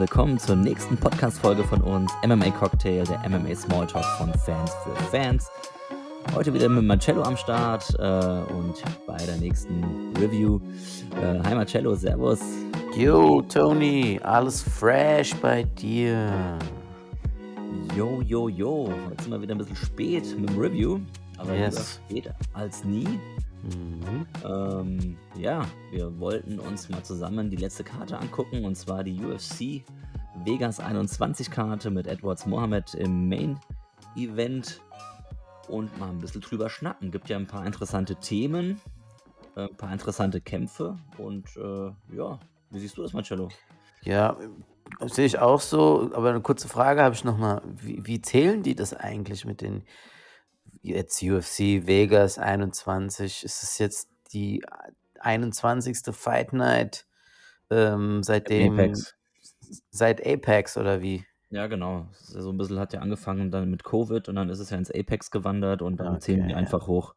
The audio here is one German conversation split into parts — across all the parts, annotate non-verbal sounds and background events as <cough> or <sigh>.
willkommen zur nächsten Podcast-Folge von uns, MMA Cocktail, der MMA Smalltalk von Fans für Fans. Heute wieder mit Marcello am Start äh, und bei der nächsten Review. Äh, hi Marcello, Servus. Yo, Tony, alles fresh bei dir. Yo, yo, yo. Heute sind wir wieder ein bisschen spät mit dem Review, aber yes. lieber spät als nie. Ähm, ja, wir wollten uns mal zusammen die letzte Karte angucken und zwar die UFC Vegas 21 Karte mit Edwards Mohammed im Main Event und mal ein bisschen drüber schnacken. Gibt ja ein paar interessante Themen, äh, ein paar interessante Kämpfe und äh, ja, wie siehst du das, Marcello? Ja, sehe ich auch so, aber eine kurze Frage habe ich nochmal. Wie, wie zählen die das eigentlich mit den jetzt UFC Vegas 21, ist es jetzt die 21. Fight Night ähm, seitdem Apex. seit Apex oder wie? Ja, genau. So ein bisschen hat ja angefangen dann mit Covid und dann ist es ja ins Apex gewandert und dann zählen die einfach hoch.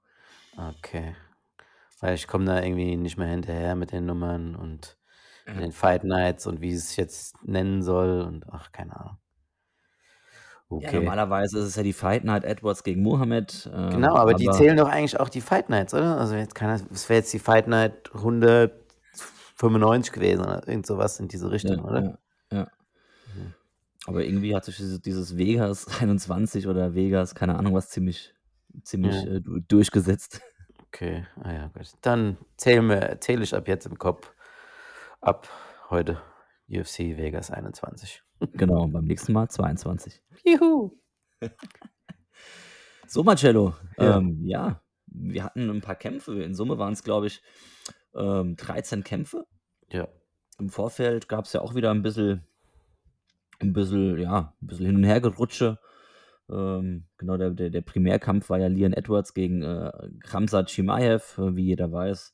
Okay. Weil ich komme da irgendwie nicht mehr hinterher mit den Nummern und mit den Fight Nights und wie es jetzt nennen soll und ach, keine Ahnung. Ja, normalerweise ist es ja die Fight Night Edwards gegen Mohammed. Ähm, Genau, aber die zählen doch eigentlich auch die Fight Nights, oder? Also jetzt kann es wäre jetzt die Fight Night 195 gewesen oder irgend sowas in diese Richtung, ja, oder? ja, ja. Mhm. Aber irgendwie hat sich dieses, dieses Vegas <laughs> 21 oder Vegas, keine Ahnung was, ziemlich, ziemlich Ja. äh, durchgesetzt. Okay, ah ja, gut. Dann zähle zähl ich ab jetzt im Kopf ab heute UFC Vegas 21. Genau, beim nächsten Mal 22. Juhu. <laughs> So, Marcello, Ja. ähm, ja, wir hatten ein paar Kämpfe. In Summe waren es, glaube ich, ähm, 13 Kämpfe. Ja. Im Vorfeld gab es ja auch wieder ein bisschen, ein bisschen, ja, ein bisschen hin und her gerutsche. Ähm, genau, der, der, der Primärkampf war ja Leon Edwards gegen äh, Khamzat Chimaev. Äh, Wie jeder weiß,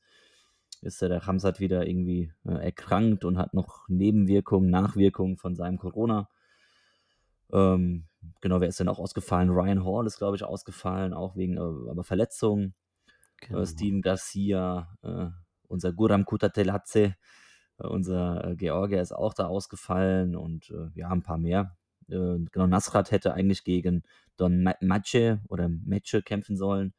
ist ja der Khamzat wieder irgendwie äh, erkrankt und hat noch Nebenwirkungen, Nachwirkungen von seinem Corona. Ähm, genau, wer ist denn auch ausgefallen? Ryan Hall ist, glaube ich, ausgefallen, auch wegen äh, aber Verletzungen. Äh, Genau. Steven Garcia, äh, unser Guram Kutateladze, äh, unser äh, Georgier ist auch da ausgefallen und äh, ja, ein paar mehr. Äh, genau, Nasrat hätte eigentlich gegen Don Ma- Mace oder Meche kämpfen sollen.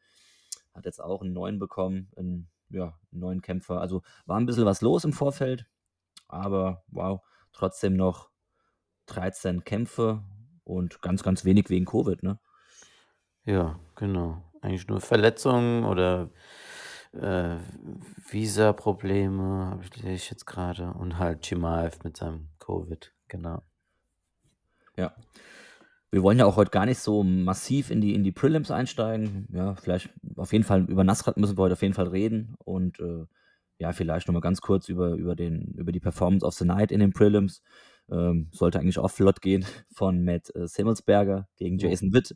Hat jetzt auch einen neuen bekommen, einen, ja, neuen Kämpfer. Also war ein bisschen was los im Vorfeld, aber wow, trotzdem noch 13 Kämpfe und ganz, ganz wenig wegen Covid, ne? Ja, genau. Eigentlich nur Verletzungen oder äh, Visa-Probleme, habe ich jetzt gerade. Und halt Chimaev mit seinem Covid, genau. Ja. Wir wollen ja auch heute gar nicht so massiv in die, in die Prelims einsteigen. Ja, vielleicht auf jeden Fall über Nasrat müssen wir heute auf jeden Fall reden. Und äh, ja, vielleicht nochmal ganz kurz über, über, den, über die Performance of the Night in den Prelims. Ähm, sollte eigentlich auch flott gehen <laughs> von Matt äh, Simmelsberger gegen. Jason Witt.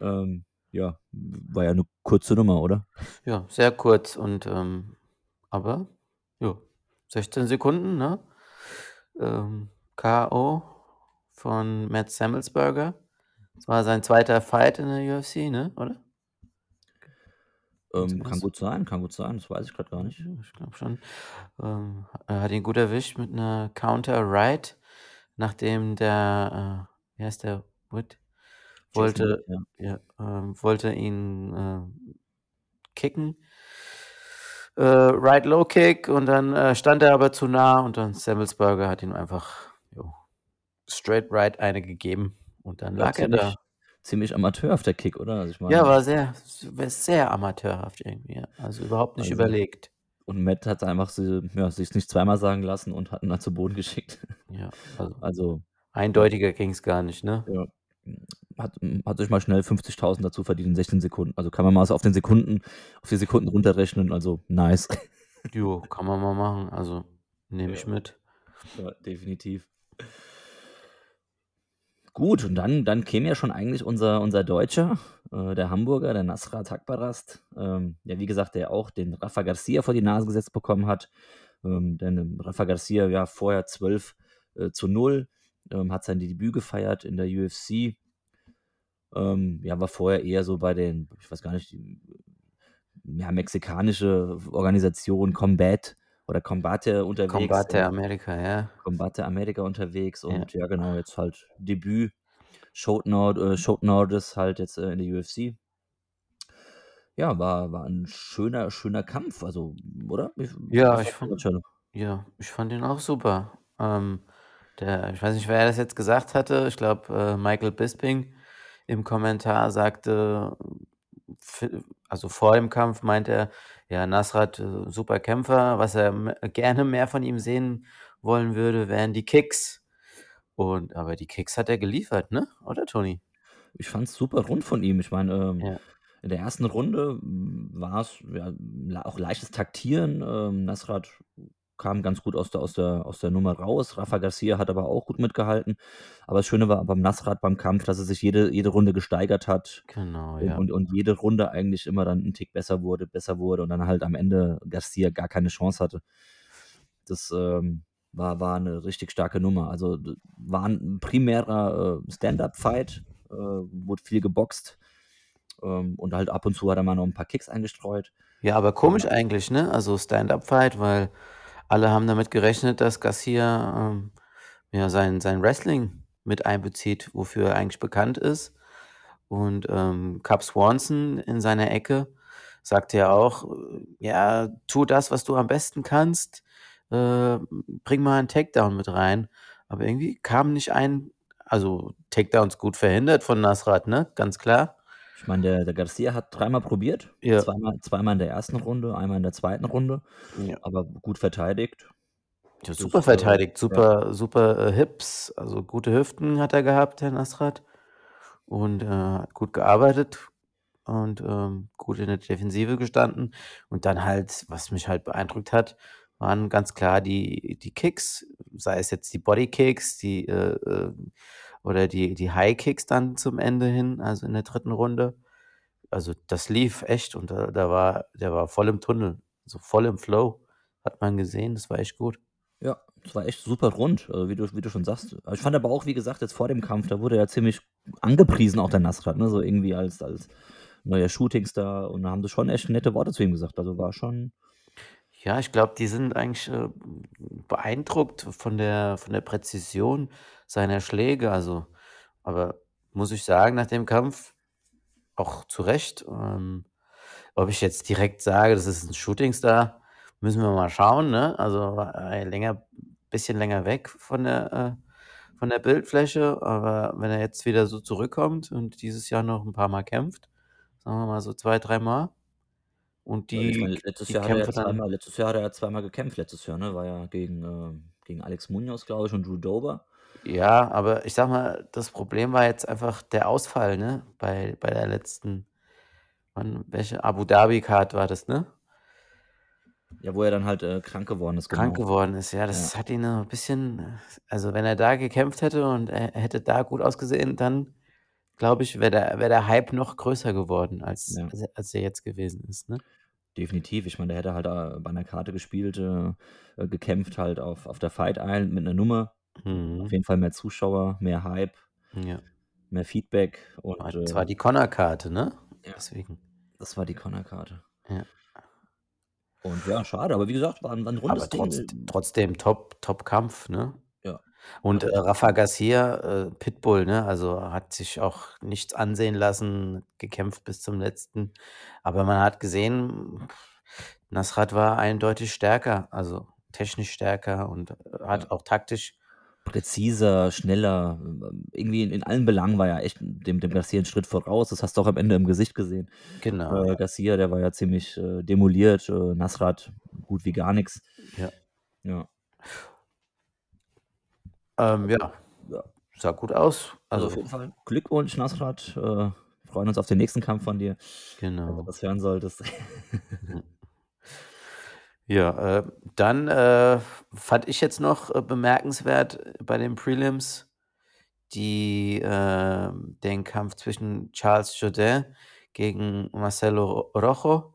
Ähm, ja, war ja eine kurze Nummer, oder? Ja, sehr kurz und ähm, aber ja, 16 Sekunden, ne? Ähm, K.O. von Matt Samuelsberger. Das war sein zweiter Fight in der UFC, ne? Oder? Ähm, kann gut sein, kann gut sein, das weiß ich gerade gar nicht. Ich glaube schon. Ähm, er hat ihn gut erwischt mit einer Counter Right, nachdem der, äh, wie heißt der, Wood, Jason wollte, ja. ja, ähm, wollte ihn äh, kicken. Äh, right Low Kick und dann äh, stand er aber zu nah und dann Samuelsberger hat ihm einfach straight right eine gegeben und dann Ja, lag er da. ziemlich, ziemlich Amateur auf der Kick, oder? Also ich Ja, meine, war sehr, sehr amateurhaft irgendwie. Ja. Also überhaupt nicht also. überlegt. Und Matt hat einfach sie, ja, sich nicht zweimal sagen lassen und hat ihn dann zu Boden geschickt. Ja, also Also, ja, eindeutiger ging es gar nicht, ne? ja. Hat, hat sich mal schnell 50.000 dazu verdient in 16 Sekunden. Also kann man mal so auf den Sekunden, auf die Sekunden runterrechnen. Also nice. Jo, kann man mal machen. Also nehme Ja, ich mit. ja, definitiv. Gut, und dann, dann käme ja schon eigentlich unser, unser Deutscher, äh, der Hamburger, der Nasrat Hakbarast. Ähm, ja, wie gesagt, der auch den Rafa Garcia vor die Nase gesetzt bekommen hat. Ähm, denn Rafa Garcia, ja, vorher 12 äh, zu 0, ähm, hat sein Debüt gefeiert in der UFC. Ähm, ja, war vorher eher so bei den, ich weiß gar nicht, die, ja, mexikanische Organisation Combat oder Combate unterwegs Combate und America, ja. Combate America unterwegs Ja. und ja genau, jetzt halt Debüt. Short Nord äh, Short Notice halt jetzt, äh, in der UFC. Ja, war war 'n schöner schöner Kampf, also, oder? Wie Ja, ich fand ja, ich fand ihn auch super. Ähm, der ich weiß nicht, wer das jetzt gesagt hatte. Ich glaube, äh, Michael Bisping im Kommentar sagte, also, vor dem Kampf meint er, ja, Nasrat, äh, super Kämpfer, was er m gerne mehr von ihm sehen wollen würde, wären die Kicks. Und aber die Kicks hat er geliefert, ne? Oder, Toni? Ich fand's super rund von ihm. Ich meine, ähm, Ja. in der ersten Runde, hm, war's, ja, auch leichtes Taktieren. Ähm, Nasrat kam ganz gut aus der aus der aus der Nummer raus. Rafa Garcia hat aber auch gut mitgehalten. Aber das Schöne war beim Nasrat beim Kampf, dass er sich jede jede Runde gesteigert hat Genau, und ja. und und jede Runde eigentlich immer dann 'n Tick besser wurde, besser wurde und dann halt am Ende Garcia gar keine Chance hatte. Das, ähm, war war 'ne richtig starke Nummer. Also, war 'n primärer, äh, Stand-up-Fight, äh, wurde viel geboxt, ähm, und halt ab und zu hat er mal noch 'n paar Kicks eingestreut. Ja, aber komisch eigentlich, ne? Also, Stand-up-Fight, weil alle haben damit gerechnet, dass Garcia, ähm, ja, sein sein Wrestling mit einbezieht, wofür er eigentlich bekannt ist. Und, ähm, Cub Swanson in seiner Ecke sagte ja auch, äh: „Ja, tu das, was du am besten kannst, äh, bring mal 'n Takedown mit rein.“ Aber irgendwie kam nicht ein also, Takedowns gut verhindert von Nasrat, ne, ganz klar. Ich meine, der der Garcia hat dreimal probiert, Ja. zweimal zweimal in der ersten Runde, einmal in der zweiten Runde, Ja. aber gut verteidigt. Ja, super äh verteidigt, super super, äh, Hips, also, gute Hüften hat er gehabt, der Nasrat. Und, äh, hat gut gearbeitet und, ähm, gut in der Defensive gestanden. Und dann halt, was mich halt beeindruckt hat, waren ganz klar die die Kicks, sei es jetzt die Bodykicks, die, äh, äh oder die die High-Kicks dann zum Ende hin, also, in der dritten Runde. Also, das lief echt und da da war der war voll im Tunnel, so voll im Flow, hat man gesehen, das war echt gut. Ja, das war echt super rund, äh, wie du wie du schon sagst. Ich fand aber auch, wie gesagt, jetzt vor dem Kampf, da wurde er ziemlich angepriesen, auch der Nasrat, ne, so irgendwie als als neuer Shootingstar und da haben sie schon echt nette Worte zu ihm gesagt. Also, war schon Ja, ich glaube, die sind eigentlich, äh, beeindruckt von der von der Präzision seiner Schläge, also aber muss ich sagen, nach dem Kampf auch zu Recht, ähm, ob ich jetzt direkt sage, das ist 'n Shootingstar, müssen wir mal schauen, ne? Also, äh, länger bisschen länger weg von der äh, von der Bildfläche, aber wenn er jetzt wieder so zurückkommt und dieses Jahr noch 'n paarmal kämpft, sagen wir mal so 2, dreimal und ich die meine, letztes die Jahr hat er ja Kämpfe dann zweimal letztes Jahr hat er zweimal gekämpft letztes Jahr, ne? War ja gegen, ähm gegen Alex Munoz, glaube ich, und Drew Dober. Ja, aber ich sage mal, das Problem war jetzt einfach der Ausfall, ne, bei bei der letzten wann welche Abu Dhabi Card war das, ne? Ja, wo er dann halt, äh, krank geworden ist, Krank genau. geworden ist, ja, Ja. das hat ihn, äh, bisschen also, wenn er da gekämpft hätte und er hätte da gut ausgesehen, dann glaube ich, wäre der wäre der Hype noch größer geworden, als Ja. als er als er jetzt gewesen ist, ne? Definitiv. Ich meine, der hätte halt da bei 'ner Karte gespielt äh, äh, gekämpft halt auf auf der Fight Island mit 'ner Nummer. Auf Mhm. jeden Fall mehr Zuschauer, mehr Hype Ja. mehr Feedback und, das war äh die Conor-Karte, ne? Ja. Deswegen. Das war die Conor-Karte. Ja. Und ja, schade, aber wie gesagt, war 'n war 'n rundes Aber Ding. trotz trotzdem Top Top-Kampf, ne? Ja. Und, Ja. äh, Rafa Garcia, äh, Pitbull, ne, also, hat sich auch nichts ansehen lassen, gekämpft bis zum Letzten. Aber man hat gesehen, Nasrat war eindeutig stärker, also, technisch stärker und, äh, Ja. hat auch taktisch Präziser, schneller, irgendwie in in allen Belangen war er echt dem dem Garcia 'n Schritt voraus. Das hast du auch am Ende im Gesicht gesehen. Genau, Äh, ja. Garcia, der war ja ziemlich, äh, demoliert, äh, Nasrat gut wie gar nix. Ja. Ja. Ähm, ja. Ja. Sah gut aus. Also, auf Also jeden Fall Glückwunsch, Nasrat. Äh, freuen uns auf den nächsten Kampf von dir, wenn du Genau. das hören solltest. Ja, äh, dann, äh, fand ich jetzt noch, äh, bemerkenswert bei den Prelims die ähm, den Kampf zwischen Charles Jourdain gegen Marcelo Ro Rojo.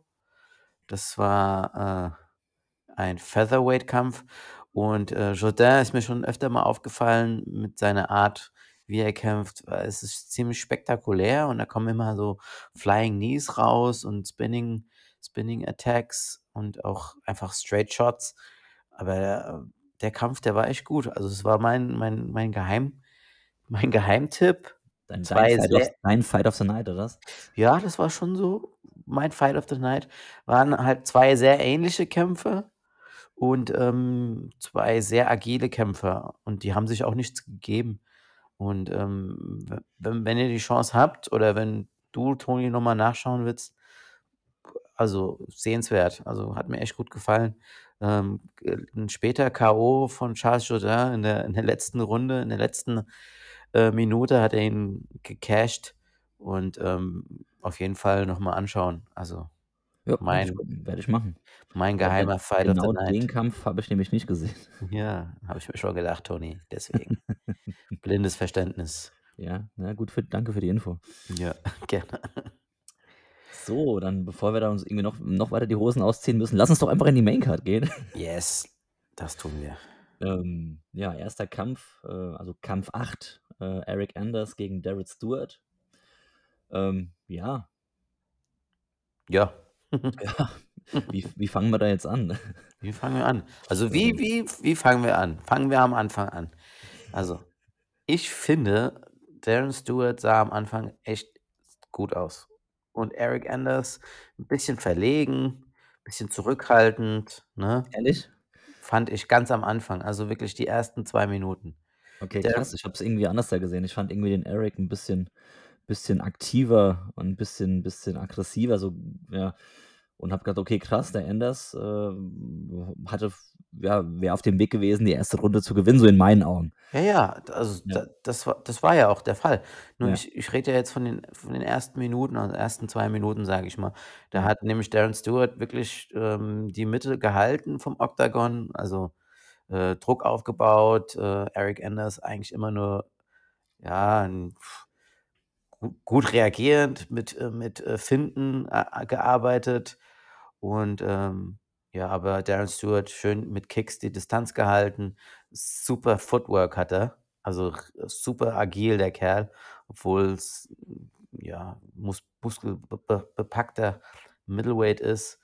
Das war, äh, ein Featherweight-Kampf und, äh, Jourdain ist mir schon öfter mal aufgefallen mit seiner Art, wie er kämpft. Äh, es ist ziemlich spektakulär und da kommen immer so Flying Knees raus und Spinning Spinning Attacks und auch einfach Straight Shots. aber der, der Kampf, der war echt gut. Also es war mein, mein, mein Geheim, <laughs> mein Geheimtipp. Dein, dein, Fight of, dein Fight of the Night, oder was? Ja, das war schon so. Mein Fight of the Night waren halt zwei sehr ähnliche Kämpfe und ähm, zwei sehr agile Kämpfer. Und die haben sich auch nichts gegeben. Und ähm, wenn, wenn ihr die Chance habt oder wenn du, Toni, nochmal nachschauen willst, also sehenswert. Also hat mir echt gut gefallen. Ähm, ein später K.O. von Charles Jourdain in der, in der letzten Runde, in der letzten äh, Minute hat er ihn gecasht und ähm, auf jeden Fall nochmal anschauen. Also ja, mein, werde ich machen. Mein geheimer Fight genau of the Night. den Kampf habe ich nämlich nicht gesehen. Ja, habe ich mir schon gedacht, Toni. Deswegen. <laughs> Blindes Verständnis. Ja, na gut, für, danke für die Info. Ja, <laughs> gerne. So, dann bevor wir da uns irgendwie noch, noch weiter die Hosen ausziehen müssen, lass uns doch einfach in die Maincard gehen. <laughs> Yes, das tun wir. Ähm, ja, erster Kampf, äh, also Kampf 8, äh, Eric Anders gegen Derek Stewart. Ähm, ja. Ja. <laughs> ja. Wie, wie fangen wir da jetzt an? Wie fangen wir an? Also wie, wie, wie fangen wir an? Fangen wir am Anfang an. Also, ich finde, Darren Stewart sah am Anfang echt gut aus und Eric Anders ein bisschen verlegen, ein bisschen zurückhaltend, ne? Ehrlich? Fand ich ganz am Anfang, also wirklich die ersten zwei Minuten. Okay, Der, krass, ich habe es irgendwie anders da gesehen. Ich fand irgendwie den Eric ein bisschen, bisschen aktiver und ein bisschen, bisschen aggressiver, so, ja. Und habe gedacht, okay, krass, der Anders äh, hatte ja, wäre auf dem Weg gewesen, die erste Runde zu gewinnen, so in meinen Augen. Ja, ja, also ja. Da, das, war, das war ja auch der Fall. Nur ja. ich, ich rede ja jetzt von den, von den ersten Minuten, also ersten zwei Minuten, sage ich mal. Da hat nämlich Darren Stewart wirklich ähm, die Mitte gehalten vom Octagon, also äh, Druck aufgebaut. Äh, Eric Anders eigentlich immer nur, ja, ein, gut reagierend, mit, äh, mit äh, Finden äh, gearbeitet und ähm, ja, aber Darren Stewart schön mit Kicks die Distanz gehalten. Super Footwork hat er. Also super agil, der Kerl, obwohl es ja, mus muskelbepackter Middleweight ist.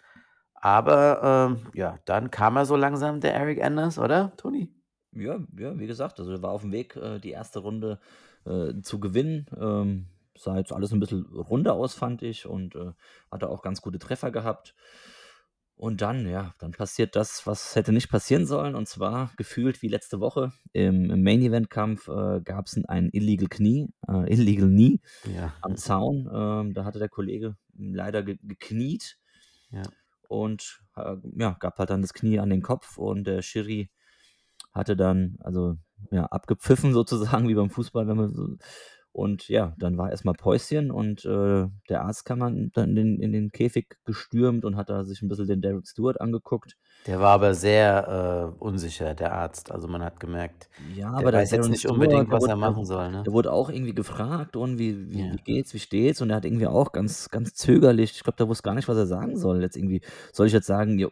Aber ähm, ja, dann kam er so langsam, der Eric Anders, oder, Toni? Ja, ja, wie gesagt, also er war auf dem Weg, äh, die erste Runde äh, zu gewinnen. Ähm, sah jetzt alles ein bisschen runder aus, fand ich, und äh, hatte auch ganz gute Treffer gehabt. Und dann, ja, dann passiert das, was hätte nicht passieren sollen. Und zwar gefühlt wie letzte Woche im, im Main Event Kampf äh, gab es ein Illegal Knie, äh, Illegal Knee ja. am Zaun. Ähm, da hatte der Kollege leider ge gekniet. Ja. Und äh, ja, gab halt dann das Knie an den Kopf und der Schiri hatte dann, also ja, abgepfiffen sozusagen, wie beim Fußball, wenn man so und ja, dann war erstmal Päuschen und äh, der Arzt kam dann in den, in den Käfig gestürmt und hat da sich ein bisschen den Derek Stewart angeguckt. Der war aber sehr äh, unsicher, der Arzt. Also man hat gemerkt, ja, aber der weiß jetzt nicht Stewart, unbedingt, was wurde, er machen soll. Ne? Der wurde auch irgendwie gefragt und wie, wie, ja. wie, geht's, wie steht's? Und er hat irgendwie auch ganz, ganz zögerlich, ich glaube, der wusste gar nicht, was er sagen soll. Jetzt irgendwie, soll ich jetzt sagen, jo,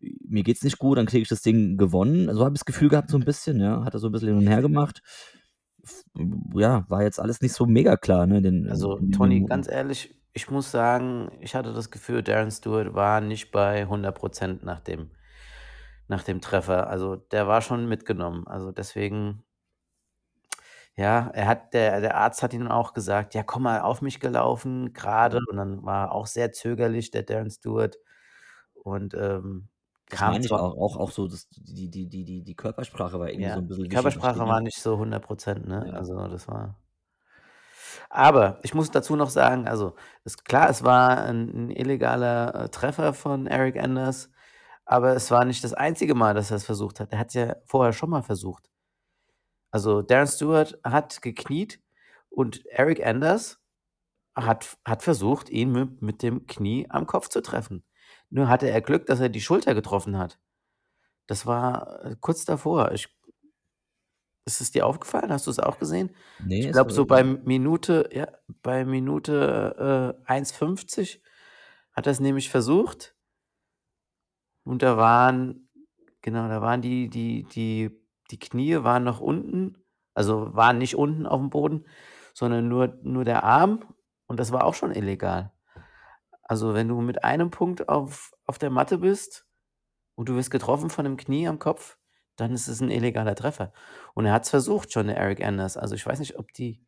mir geht's nicht gut, dann kriege ich das Ding gewonnen. Also habe ich das Gefühl gehabt, so ein bisschen, ja, hat er so ein bisschen hin und her gemacht ja, war jetzt alles nicht so mega klar, ne? Den, also, den Toni, ganz ehrlich, ich muss sagen, ich hatte das Gefühl, Darren Stewart war nicht bei 100% nach dem, nach dem Treffer. Also, der war schon mitgenommen. Also, deswegen, ja, er hat, der, der Arzt hat ihm auch gesagt, ja, komm mal auf mich gelaufen, gerade. Und dann war auch sehr zögerlich, der Darren Stewart. Und ähm, das meine ich auch, auch, auch so, das, die, die, die, die, die Körpersprache war irgendwie Ja, so ein die bisschen Körpersprache war nicht so 100 ne? Ja. Also, das war aber ich muss dazu noch sagen, also, ist klar, es war ein 'n illegaler, äh, Treffer von Eric Anders, aber es war nicht das einzige Mal, dass er es versucht hat. Er hat's ja vorher schon mal versucht. Also, Darren Stewart hat gekniet und Eric Anders hat hat versucht, ihn mit mit dem Knie am Kopf zu treffen. Nur hatte er Glück, dass er die Schulter getroffen hat. Das war, äh, kurz davor. Ich ist es dir aufgefallen? Hast du es auch gesehen? Ne, Ich es glaube, so bei Minute ja, bei Minute, äh, 1,50 hat er's nämlich versucht. Und da waren genau, da waren die die die die Knie waren noch unten, also waren nicht unten aufm Boden, sondern nur nur der Arm und das war auch schon illegal. Also, wenn du mit einem Punkt auf auf der Matte bist und du wirst getroffen von 'nem Knie am Kopf, dann ist es 'n illegaler Treffer. Und er hat's versucht schon, der Eryk Anders. Also, ich weiß nicht, ob die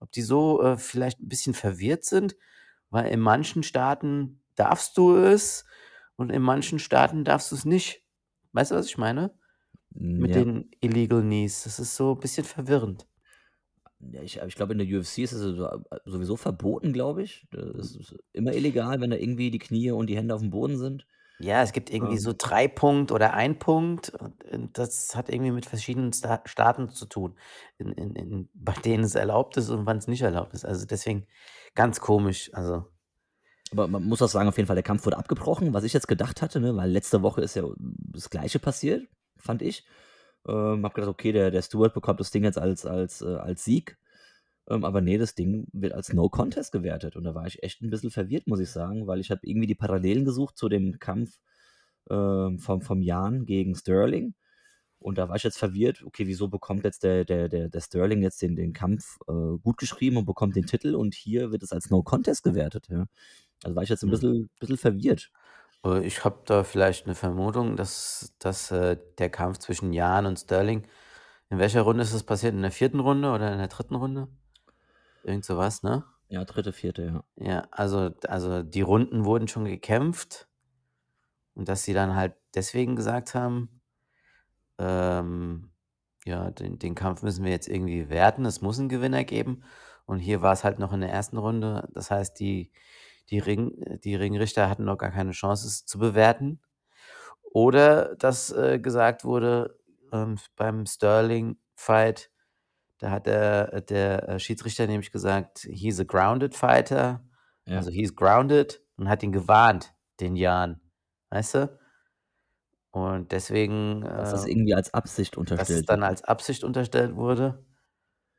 ob die so, äh, vielleicht 'n bisschen verwirrt sind, weil in manchen Staaten darfst du es und in manchen Staaten darfst du's nicht. Weißt du, was ich meine? Hm, Mit ja. den Illegal Knees. Das ist so bisschen verwirrend. Ja, ich aber ich glaube, in der UFC ist es so äh, sowieso verboten, glaube ich. Das ist immer illegal, wenn da irgendwie die Knie und die Hände aufm Boden sind. Ja, es gibt irgendwie Ähm. so 3 Punkt oder 1 Punkt und und das hat irgendwie mit verschiedenen Sta Staaten zu tun, in in in bei denen es erlaubt ist und wann's nicht erlaubt ist. Also, deswegen ganz komisch, also Aber man muss auch sagen, auf jeden Fall, der Kampf wurde abgebrochen, was ich jetzt gedacht hatte, ne, weil letzte Woche ist ja das Gleiche passiert, fand ich. Ähm, habe gedacht: „Okay, der der Stewart bekommt das Ding jetzt als als äh, als Sieg.“ Ähm, aber ne, das Ding wird als No Contest gewertet und da war ich echt 'n bisschen verwirrt, muss ich sagen, weil ich habe irgendwie die Parallelen gesucht zu dem Kampf, ähm, vom vom Jan gegen Sterling und da war ich jetzt verwirrt: „Okay, wieso bekommt jetzt der der der der Sterling jetzt den den Kampf, äh, gutgeschrieben und bekommt den Titel und hier wird es als No Contest gewertet“, ja? Also, war ich jetzt 'n Mhm. bisschen bisschen verwirrt. Äh, ich habe da vielleicht 'ne Vermutung, dass dass, äh, der Kampf zwischen Jan und Sterling in welcher Runde ist das passiert? In der 4. Runde oder in der 3. Runde? Irgend so was, ne? Ja, 3., 4., ja. Ja, also also, die Runden wurden schon gekämpft und dass sie dann halt deswegen gesagt haben ähm, ja, den den Kampf müssen wir jetzt irgendwie werten. Es muss 'n Gewinner geben und hier war's halt noch in der 1. Runde. Das heißt, die die Ring äh, die Ringrichter hatten noch gar keine Chance, es zu bewerten. Oder dass, äh, gesagt wurde, ähm, beim Sterling-Fight, da hat der der, äh, Schiedsrichter nämlich gesagt: „He's a grounded fighter“, Ja. also, „he's grounded“ und hat ihn gewarnt, den Jan, weißt du? Und deswegen, Dass das äh irgendwie als Absicht dass es unterstellt dann wurde. als Absicht unterstellt wurde.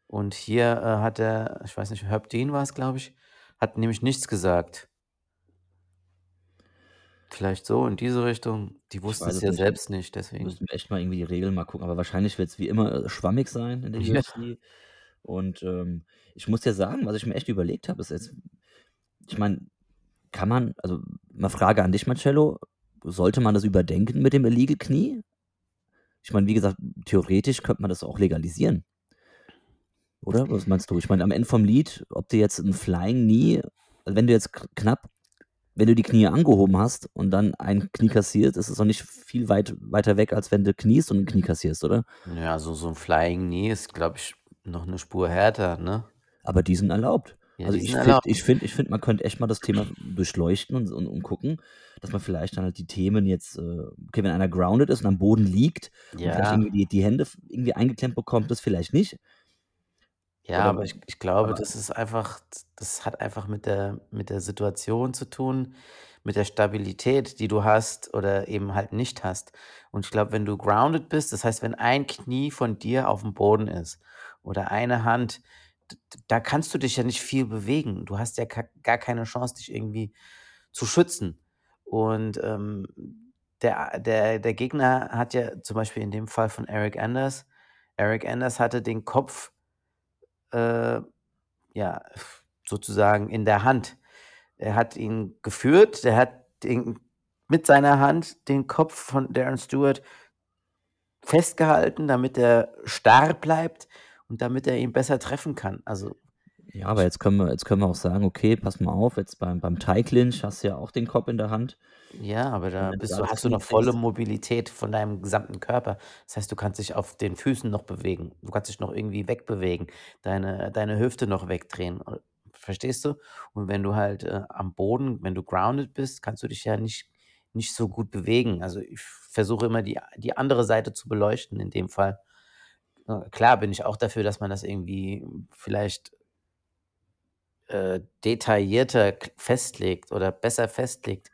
Und hier, äh, hat der ich weiß nicht, Herb Dean war's, glaube ich, hat nämlich nichts gesagt. Vielleicht so in diese Richtung. Die wussten es es ja nicht. selbst nicht, deswegen. Müssten wir echt mal irgendwie die Regeln mal gucken, aber wahrscheinlich wird's wie immer, äh, schwammig sein in der <laughs> Ja. UFC. Und, ähm, ich muss dir sagen, was ich mir echt überlegt habe, ist jetzt ich meine, kann man also, mal Frage an dich, Marcello, sollte man das überdenken mit dem Illegal Knee? Ich meine, wie gesagt, theoretisch könnte man das auch legalisieren. Oder? Was meinst du? Ich meine, am Ende vom Lied, ob du jetzt 'n Flying Knee wenn du jetzt knapp wenn du die Knie angehoben hast und dann ein Knie kassierst, ist es doch nicht viel weit weiter weg, als wenn du kniest und 'n Knie kassierst, oder? Ja, so so 'n Flying Knee ist, glaube ich, noch 'ne Spur härter, ne? Aber die sind erlaubt. Ja, Also, ich finde ich finde ich finde, man könnte echt mal das Thema durchleuchten und und und gucken, dass man vielleicht dann halt die Themen jetzt, äh okay, wenn einer grounded ist und am Boden liegt und vielleicht Ja. irgendwie die die Hände irgendwie eingeklemmt bekommt, das vielleicht nicht. Ja, Oder aber ich ich glaube, aber das ist einfach das hat einfach mit der mit der Situation zu tun, mit der Stabilität, die du hast oder eben halt nicht hast. Und ich glaube, wenn du grounded bist, das heißt, wenn ein Knie von dir aufm Boden ist oder eine Hand, d da kannst du dich ja nicht viel bewegen. Du hast ja ka gar keine Chance, dich irgendwie zu schützen. Und, ähm, der der der Gegner hat ja zum Beispiel in dem Fall von Eryk Anders Eryk Anders hatte den Kopf, äh, ja, sozusagen in der Hand. Er hat ihn geführt, der hat den mit seiner Hand den Kopf von Darren Stewart festgehalten, damit er starr bleibt und damit er ihn besser treffen kann. Also, Ja, aber jetzt können wir jetzt können wir auch sagen: „Okay, pass mal auf, jetzt beim beim Thai Clinch hast du ja auch den Kopf in der Hand.“ Ja, aber da wenn du bist du hast du noch volle Mobilität von deinem gesamten Körper. Das heißt, du kannst dich auf den Füßen noch bewegen. Du kannst dich noch irgendwie wegbewegen, deine deine Hüfte noch wegdrehen. Äh, verstehst du? Und wenn du halt, äh, am Boden wenn du grounded bist, kannst du dich ja nicht nicht so gut bewegen. Also, ich versuche immer, die die andere Seite zu beleuchten in dem Fall. Äh, klar bin ich auch dafür, dass man das irgendwie vielleicht äh, detaillierter k festlegt oder besser festlegt,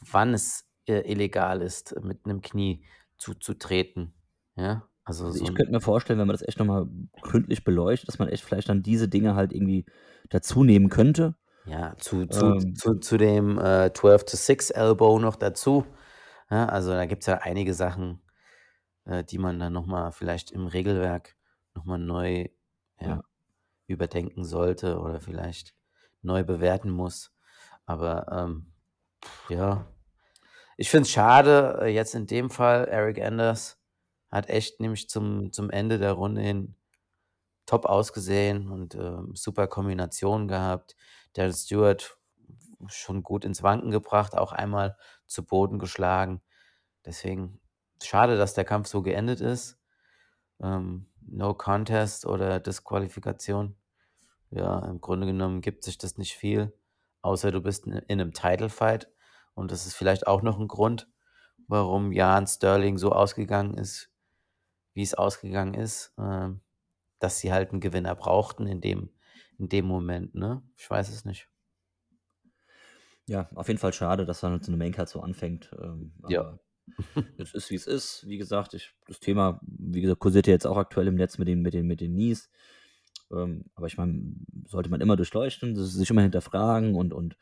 wann es, äh, illegal ist, mit 'nem Knie zuzutreten, ja? Also, Also, so ich könnte mir vorstellen, wenn man das echt noch mal gründlich beleuchtet, dass man echt vielleicht dann diese Dinge halt irgendwie dazunehmen könnte. Ja, zu zu Ähm zu zu dem, äh, 12 to 6 Elbow noch dazu, ja? Also, da gibt's ja einige Sachen, äh, die man dann noch mal vielleicht im Regelwerk noch mal neu, ja, Ja. überdenken sollte oder vielleicht neu bewerten muss. Aber, ähm, ja. Ich finde es schade, äh, jetzt in dem Fall, Eric Anders hat echt nämlich zum zum Ende der Runde hin top ausgesehen und, ähm, super Kombinationen gehabt. Darren Stewart schon gut ins Wanken gebracht, auch einmal zu Boden geschlagen. Deswegen schade, dass der Kampf so geendet ist. Ähm, No Contest oder Disqualifikation. Ja, im Grunde genommen gibt sich das nicht viel, außer du bist in in 'nem Title Fight und das ist vielleicht auch noch ein Grund, warum Jan Sterling so ausgegangen ist, wie es ausgegangen ist, ähm, dass sie halt einen Gewinner brauchten in dem in dem Moment, ne? Ich weiß es nicht. Ja, auf jeden Fall schade, dass dann halt so 'ne Maincard so anfängt, ähm, Ja. <laughs> es ist, wie es ist. Wie gesagt, ich das Thema, wie gesagt, kursiert ja jetzt auch aktuell im Netz mit den mit den mit den Knees. Ähm, aber ich meine, sollte man immer durchleuchten, sich immer hinterfragen und und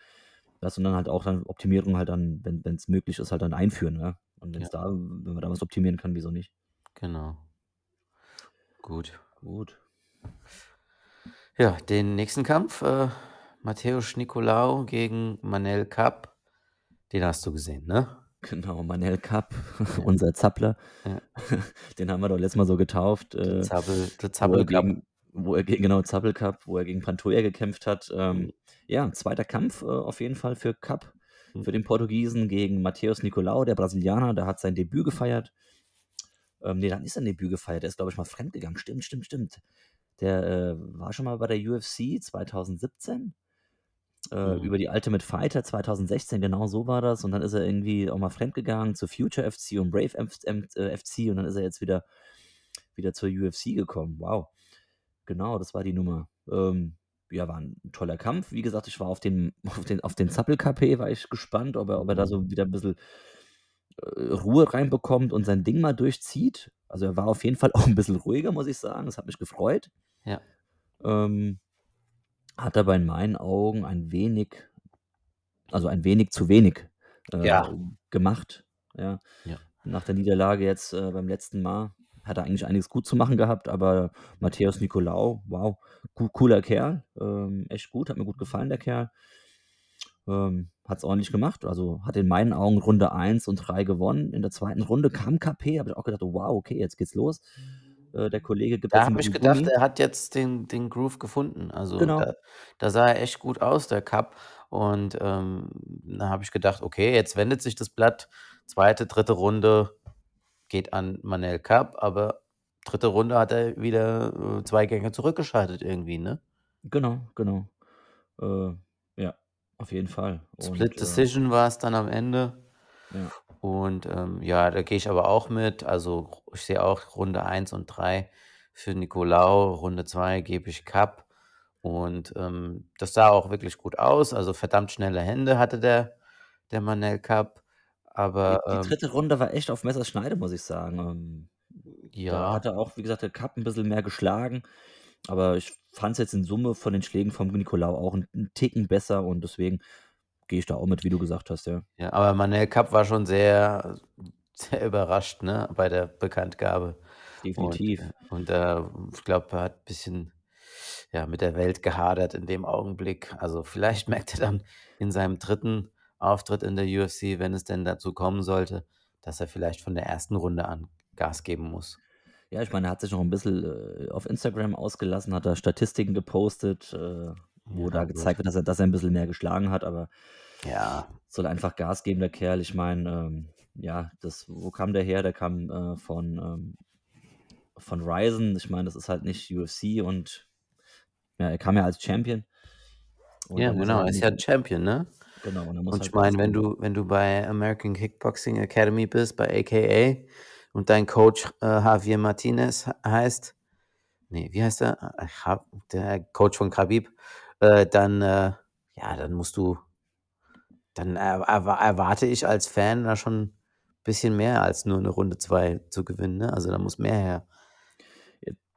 das und dann halt auch dann Optimierung halt dann, wenn es möglich ist, halt dann einführen, ne? Und wenn's Ja. da wenn man da was optimieren kann, wieso nicht? Genau. Gut. Gut. Ja, den nächsten Kampf, äh, Mateusz Nicolau gegen Manel Kape, den hast du gesehen, ne? Genau, Manel Kape, Ja. <laughs> unser Zappler. Ja. <laughs> Den haben wir doch letztes Mal so getauft, Der äh, Zappel der er Zappel-Kape. gegen wo er gegen genau, Zappel-Cup, wo er gegen Pantoja gekämpft hat. Ähm, Mhm. ja, 2. Kampf, äh, auf jeden Fall für Kape, Mhm. für den Portugiesen gegen Mateusz Nicolau, der Brasilianer, der hat sein Debüt gefeiert. Ähm, ne, der hat nicht sein Debüt gefeiert, der ist, glaube ich, mal fremdgegangen. Stimmt, stimmt, stimmt. Der, äh, war schon mal bei der UFC 2017, äh, Mhm. über die Ultimate Fighter 2016, genau so war das. Und dann ist er irgendwie auch mal fremdgegangen zu Future FC und Brave FC und dann ist er jetzt wieder wieder zur UFC gekommen. Wow. Genau, das war die Nummer. Ähm, ja, war 'n toller Kampf. Wie gesagt, ich war auf den <laughs> auf den auf den Zappel-Capé war ich gespannt, ob er ob er da Mhm. so wieder 'n bisschen, äh, Ruhe reinbekommt und sein Ding mal durchzieht. Also, er war auf jeden Fall <laughs> auch 'n bisschen ruhiger, muss ich sagen. Das hat mich gefreut. Ja. Ähm, hat aber in meinen Augen ein wenig also, ein wenig zu wenig, äh, Ja. gemacht, ja. Ja. Nach der Niederlage jetzt, äh, beim letzten Mal hat er eigentlich einiges gut zu machen gehabt, aber Mateusz Nicolau, wow, coo cooler Kerl, ähm, echt gut, hat mir gut gefallen, der Kerl. Ähm, hat's ordentlich gemacht. Also, hat in meinen Augen Runde 1 und 3 gewonnen. In der 2. Runde kam Capé, habe ich auch gedacht: „Wow, okay, jetzt geht's los.“ Äh, der Kollege gibt Da habe ich gedacht, Gummi. er hat jetzt den den Groove gefunden. Also, Genau. da da sah er echt gut aus, der Kape. Und, ähm, da habe ich gedacht: „Okay, jetzt wendet sich das Blatt. 2., 3. Runde geht an Manel Kape“, aber 3. Runde hat er wieder, äh, 2 Gänge zurückgeschaltet irgendwie, ne? Genau, genau. Äh, ja, auf jeden Fall. Split Und, äh Decision war's dann am Ende. Ja. Und, ähm, ja, da gehe ich aber auch mit. Also, ich sehe auch Runde 1 und 3 für Nicolau, Runde 2 gebe ich Kape. Und, ähm, das sah auch wirklich gut aus. Also, verdammt schnelle Hände hatte der der Manel Kape, aber, Die die ähm 3. Runde war echt auf Messerschneide, muss ich sagen. Ähm, da Ja. hat er auch, wie gesagt, der Kape 'n bisschen mehr geschlagen, aber ich fand's jetzt in Summe von den Schlägen vom Nicolau auch 'n 'n Ticken besser und deswegen gehe ich da auch mit, wie du gesagt hast, ja. Ja, aber Manel Kape war schon sehr sehr überrascht, ne, bei der Bekanntgabe. Und, Definitiv. äh und, äh, ich glaube, er hat bisschen, ja, mit der Welt gehadert in dem Augenblick. Also, vielleicht <laughs> merkt er dann in seinem 3. Auftritt in der UFC, wenn es denn dazu kommen sollte, dass er vielleicht von der 1. Runde an Gas geben muss. Ja, ich meine, er hat sich noch 'n bisschen, äh, auf Instagram ausgelassen, hat da Statistiken gepostet, äh, wo Ja, da gezeigt wird, dass er dass er 'n bisschen mehr geschlagen hat, aber Ja. soll einfach Gas geben, der Kerl. Ich meine, ähm, ja, das wo kam der her? Der kam, äh, von, ähm von Rizin. Ich meine, das ist halt nicht UFC und ja, er kam ja als Champion. Und Ja, genau, er halt ist ja Champion, ne? Genau, und er Und halt ich meine, wenn du wenn du bei American Kickboxing Academy bist, bei AKA und dein Coach, äh, Javier Martinez heißt ne, wie heißt er? Äh, der Coach von Khabib, äh, dann, äh ja, dann musst du dann er erwa erwarte ich als Fan da schon bisschen mehr als nur 'ne Runde 2 zu gewinnen, ne? Also, da muss mehr her.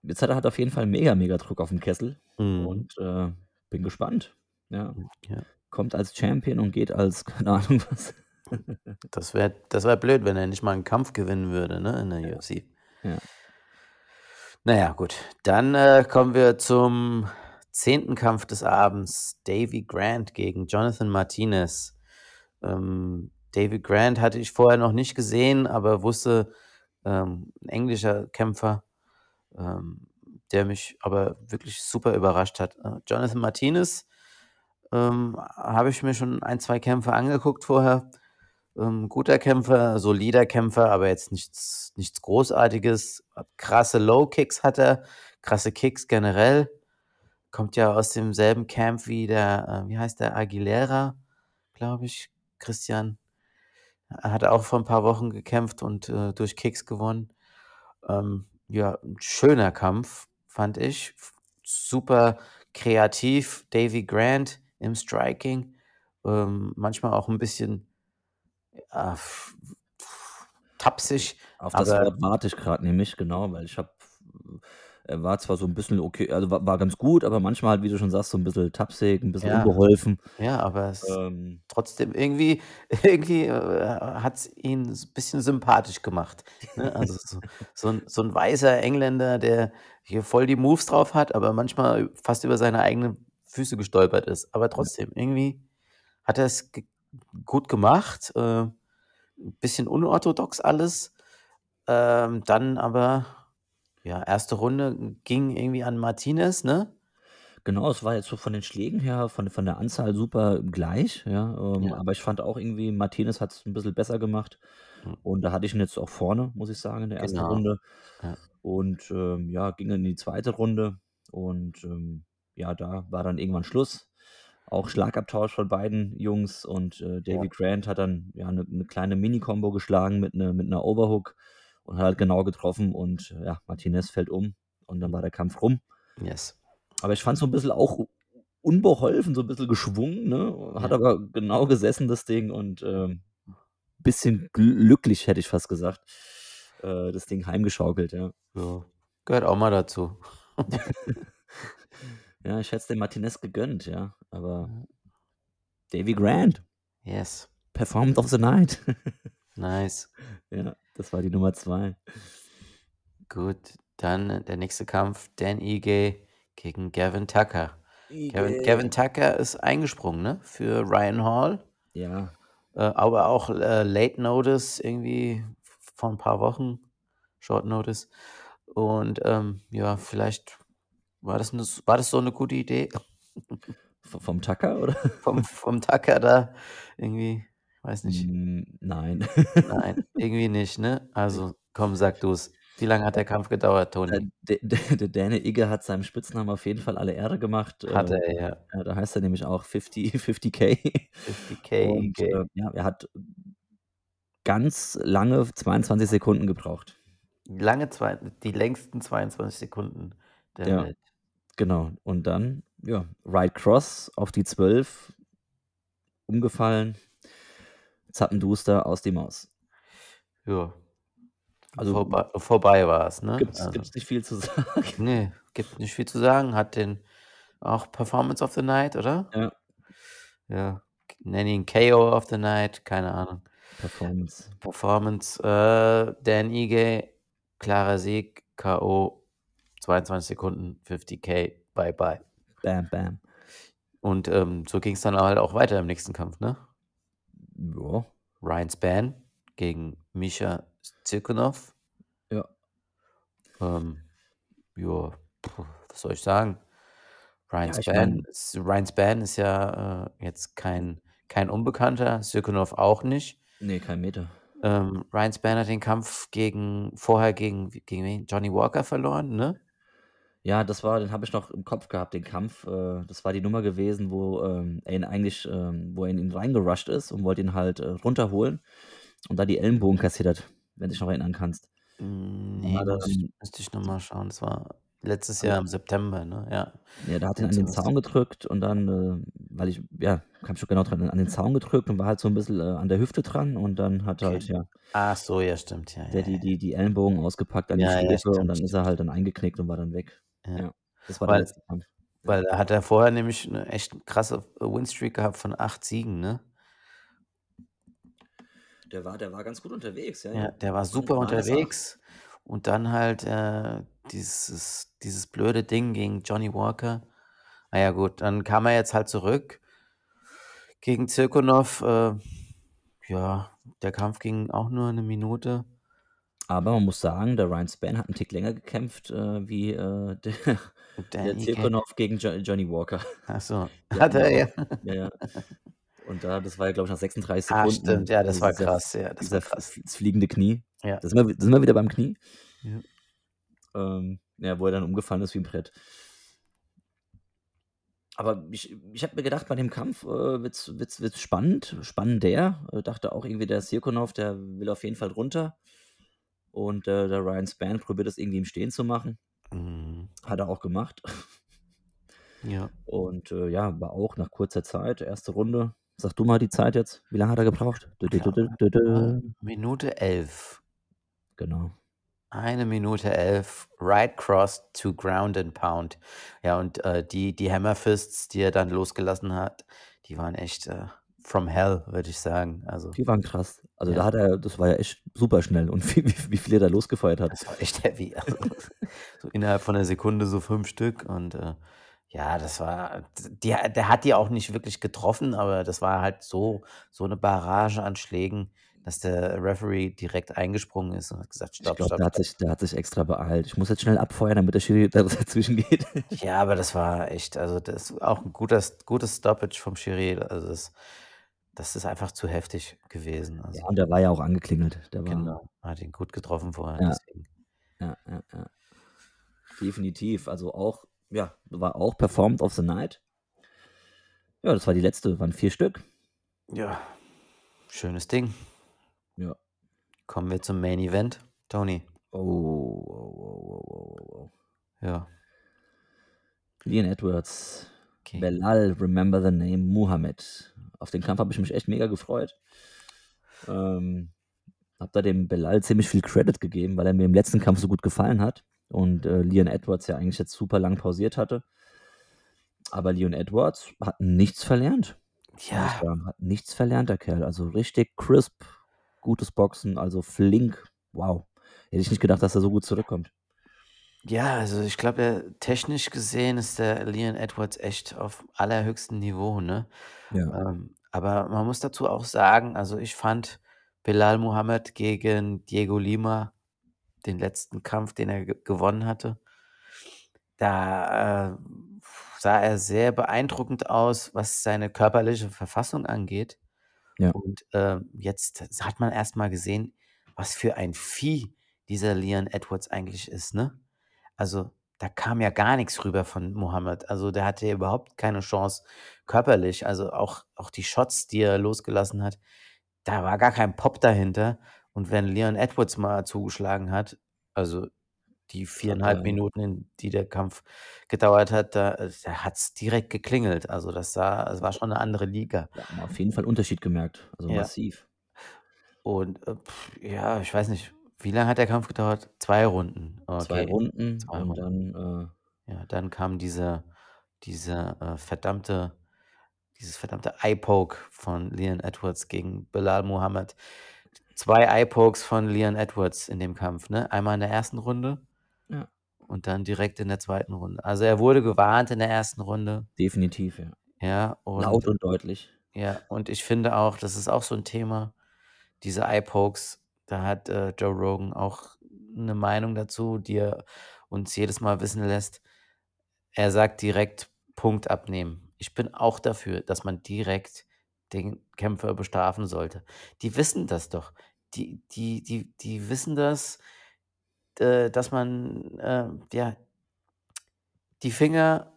Jetzt hat er halt auf jeden Fall mega, mega Druck aufm Kessel Mhm. und, äh, bin gespannt. Ja. Ja. Kommt als Champion und geht als <laughs> keine Ahnung was. Das wäre das wäre blöd, wenn er nicht mal 'n Kampf gewinnen würde, ne, in der Ja. UFC. Ja. Na ja, gut. Dann, äh, kommen wir zum 10. Kampf des Abends. Davy Grant gegen Jonathan Martinez. Ähm, David Grant hatte ich vorher noch nicht gesehen, aber wusste, ähm, 'n englischer Kämpfer, ähm, der mich aber wirklich super überrascht hat. Äh, Jonathan Martinez, ähm, habe ich mir schon ein, 2 Kämpfe angeguckt vorher. Ähm, guter Kämpfer, solider Kämpfer, aber jetzt nichts nichts Großartiges. Krasse Low Kicks hat er, krasse Kicks generell. Kommt ja aus demselben Camp wie der, äh wie heißt der, Aguilera, glaube ich, Christian. Er hat auch vor 'n paar Wochen gekämpft und, äh, durch Kicks gewonnen. Ähm, ja, 'n schöner Kampf, fand ich. Super kreativ, Davy Grant im Striking, ähm, manchmal auch 'n bisschen, f tapsig, Auf das Wort warte ich grad nämlich, genau, weil ich habe er war zwar so 'n bisschen okay also, war war ganz gut, aber manchmal halt, wie du schon sagst, so 'n bisschen tapsig, 'n bisschen Ja. unbeholfen. Ja, aber es Ähm trotzdem irgendwie <laughs> irgendwie, äh, hat's ihn s bisschen sympathisch gemacht, ne? Also, so so 'n so 'n weißer Engländer, der hier voll die Moves drauf hat, aber manchmal fast über seine eigenen Füße gestolpert ist. Aber trotzdem, irgendwie hat er's g gut gemacht, äh, bisschen unorthodox alles. Ähm, dann aber ja, 1. Runde ging irgendwie an Martinez, ne? Genau, es war jetzt so von den Schlägen her, von von der Anzahl super gleich, ja, ähm, Ja. aber ich fand auch irgendwie, Martinez hat's 'n bisschen besser gemacht Hm. und da hatte ich ihn jetzt auch vorne, muss ich sagen, in der 1. Genau. Runde. Ja. Und, ähm, ja, ging in die 2. Runde und, ähm, ja, da war dann irgendwann Schluss. Auch Schlagabtausch von beiden Jungs und, äh, Ja. Davy Grant hat dann, ja, 'ne 'ne kleine Mini-Combo geschlagen mit 'ner mit 'ner Overhook und hat halt genau getroffen und, ja, Martinez fällt um und dann war der Kampf rum. Yes. Aber ich fand's so 'n bisschen auch unbeholfen, so 'n bisschen geschwungen, ne? Hat Ja. aber genau gesessen, das Ding und, ähm, bisschen glücklich, hätte ich fast gesagt, äh, das Ding heimgeschaukelt, ja. Ja, gehört auch mal dazu. <laughs> Ja, ich hätte es dem Martinez gegönnt, ja, aber. Davy Grant Yes. Performance of the Night. <laughs> Nice. Ja, das war die Nummer 2. Gut, dann der nächste Kampf, Dan Ige gegen Gavin Tucker. Gavin Ige. Gavin Tucker ist eingesprungen, ne, für Ryan Hall. Ja. Äh, aber auch, äh, Late Notice irgendwie vor 'n paar Wochen, Short Notice. Und, ähm, ja, vielleicht war das 'ne s war das so 'ne gute Idee? Vom Tucker, oder? Vom vom Tucker da irgendwie, weiß nicht. Nein. Nein, irgendwie nicht, ne? Also, komm, sag du's. Wie lange hat der Kampf gedauert, Äh, Toni? d d der Dane Ige hat seinem Spitznamen auf jeden Fall alle Ehre gemacht. Hat Äh, er, ja. ja, da heißt er nämlich auch Fifty Fifty K. 50K Und, äh, ja, er hat ganz lange 22 Sekunden gebraucht. Lange zwei die längsten 22 Sekunden der Ja, Welt. Genau. Und dann, ja, Right Cross auf die 12 umgefallen. Zappenduster aus die Maus. Ja. Also Vorbei vorbei war's, ne? Gibt's Also gibt's nicht viel zu sagen. <laughs> Ne, gibt nicht viel zu sagen. Hat den auch Performance of the Night, oder? Ja. Ja, nenn ihn KO of the Night, keine Ahnung. Performance. Performance, äh, Dan Ige, klarer Sieg, K.O., 22 Sekunden, 50K, bye bye. Bam, bam. Und, ähm, so ging's dann halt auch weiter im nächsten Kampf, ne? Ja. Ryan Spann gegen Mischa Cirkunov. Ja. Ähm, ja, was soll ich sagen? Ryan Ja, ich Spann meine ist Ryan Spann ist ja, äh, jetzt kein kein Unbekannter, Cirkunov auch nicht. Ne, kein Meter. Ähm, Ryan Spann hat den Kampf gegen vorher gegen gegen wen? Johnny Walker verloren, ne? Ja, das war den habe ich noch im Kopf gehabt, den Kampf. Äh, das war die Nummer gewesen, wo, ähm, er ihn eigentlich ähm, wo er in ihn reingerusht ist und wollte ihn halt, äh, runterholen und da die Ellenbogen kassiert hat, wenn du dich noch erinnern kannst. Hm, Und ne, hat er muss ich dann müsste ich noch mal schauen. Das war letztes Jahr im September, ne? Ja. Ja, der hat ihn an den Zaun gedrückt und dann, äh, weil ich ja, kann mich noch genau dran an den Zaun gedrückt und war halt so 'n bisschen, äh, an der Hüfte dran und dann hat Okay. halt, ja Ach so, ja, stimmt. Ja, ja, der die ja. die die Ellenbogen ausgepackt an die Ja, ja, Schläfe und stimmt, dann ist er stimmt. halt dann eingeknickt und war dann weg. Ja. Ja, das war der Weil letzte Kampf. Weil da hat er vorher nämlich 'ne echt krasse Winstreak gehabt von 8 Siegen, ne? Der war der war ganz gut unterwegs, ja, Ja, der war super 8? unterwegs und dann halt, äh, dieses dieses blöde Ding gegen Johnny Walker. Na ja, gut, dann kam er jetzt halt zurück gegen Cirkunov. Äh, ja, der Kampf ging auch nur eine Minute. Aber man muss sagen, der Ryan Spann hat einen Tick länger gekämpft, äh, wie, äh, <laughs> der der Danny Cirkunov gegen Jo Johnny Walker. Ach so, <laughs> Die hat er, ja ja. ja. Und da das war ja, glaube ich, nach 36 Ah, Sekunden, stimmt, ja, das äh, war krass, ja, das war krass. das fliegende Knie. Ja. Da sind wir sind wir wieder beim Knie. Ja. Ähm, ja, wo er dann umgefallen ist wie 'n Brett. Aber ich ich habe mir gedacht, bei dem Kampf, äh, wird's wird's wird's spannend, spannender. Äh, dachte auch irgendwie, der Cirkunov, der will auf jeden Fall runter. Und, äh, der Ryan Spann probiert das irgendwie im Stehen zu machen. Mhm. Hat er auch gemacht. <laughs> Ja. Und, äh, ja, war auch nach kurzer Zeit, erste Runde. Sag du mal die Zeit jetzt. Wie lange hat er gebraucht? Dü dü dü. Minute 11. Genau. Eine Minute 11, Right Cross to Ground and Pound. Ja, und, äh, die die Hammer Fists, die er dann losgelassen hat, die waren echt, äh, from hell, würde ich sagen. Also Die waren krass. Also, da Ja. hat er das war ja echt super schnell und <laughs> wie wie wie viel er da losgefeuert hat. Das war echt heavy. Also, <laughs> so innerhalb von 'ner Sekunde so 5 Stück und, äh, ja, das war d der hat die auch nicht wirklich getroffen, aber das war halt so so 'ne Barrage an Schlägen, dass der Referee direkt eingesprungen ist und hat gesagt: Ich „Stopp, glaube, stopp, der hat stopp.“ sich der hat sich extra beeilt. Ich muss jetzt schnell abfeuern, damit der Schiri da <laughs> dazwischen geht. Ja, aber das war echt also, das auch 'n guter gutes Stoppage vom Schiri. Also, das das ist einfach zu heftig gewesen. Ja, Also und der war ja auch angeklingelt. Der war Genau, hat ihn gut getroffen vorher, Ja. Ja, ja, ja. Definitiv. Also, auch ja, war auch Performed of the Night. Ja, das war die letzte, waren 4 Stück. Ja, schönes Ding. Ja. Kommen wir zum Main Event, Tony. Oh, oh, oh, oh, oh, oh, oh. Ja. Leon Edwards, Okay. Belal, Remember the Name, Muhammad. Auf den Kampf habe ich mich echt mega gefreut. Ähm, habe da dem Belal ziemlich viel Credit gegeben, weil er mir im letzten Kampf so gut gefallen hat und, äh, Leon Edwards ja eigentlich jetzt super lang pausiert hatte. Aber Leon Edwards hat nichts verlernt. Ja. sagen. Hat nichts verlernt, der Kerl. Also, richtig crisp, gutes Boxen, also flink. Wow. Hätte ich nicht gedacht, dass er so gut zurückkommt. Ja, also, ich glaube, äh, technisch gesehen ist der Leon Edwards echt auf allerhöchstem Niveau, ne? Ja. Ähm, aber man muss dazu auch sagen, also, ich fand Belal Muhammad gegen Diego Lima, den letzten Kampf, den er ge gewonnen hatte da, äh, sah er sehr beeindruckend aus, was seine körperliche Verfassung angeht. Ja. Und, ähm, jetzt hat man erst mal gesehen, was für ein Vieh dieser Leon Edwards eigentlich ist, ne? Also, da kam ja gar nix rüber von Muhammad. Also, der hatte ja überhaupt keine Chance körperlich. Also, auch auch die Shots, die er losgelassen hat, da war gar kein Pop dahinter. Und wenn Leon Edwards mal zugeschlagen hat, also, die Hat 4,5 er Minuten, in die der Kampf gedauert hat, da da hat's direkt geklingelt. Also, das sah das war schon 'ne andere Liga. Ja, auf jeden Fall Unterschied gemerkt, also, Ja. massiv. Und, äh, ja, ich weiß nicht, wie lang hat der Kampf gedauert? 2 Runden. 2 Okay, Runden 2 und Runden. dann, äh Ja, dann kam dieser dieser, äh, verdammte dieses verdammte Eye-Poke von Leon Edwards gegen Belal Muhammad. 2 Eye-Pokes von Leon Edwards in dem Kampf, ne? Einmal in der 1. Runde Ja. und dann direkt in der 2. Runde. Also, er wurde gewarnt in der 1. Runde. Definitiv, ja. Ja, Laut und und deutlich. ja, und ich finde auch, das ist auch so 'n Thema, diese Eye-Pokes. Da hat, äh, Joe Rogan auch 'ne Meinung dazu, die er uns jedes Mal wissen lässt. Er sagt direkt: „Punkt abnehmen.“ Ich bin auch dafür, dass man direkt den Kämpfer bestrafen sollte. Die wissen das doch. Die die die die wissen das, äh, dass man, äh, ja die Finger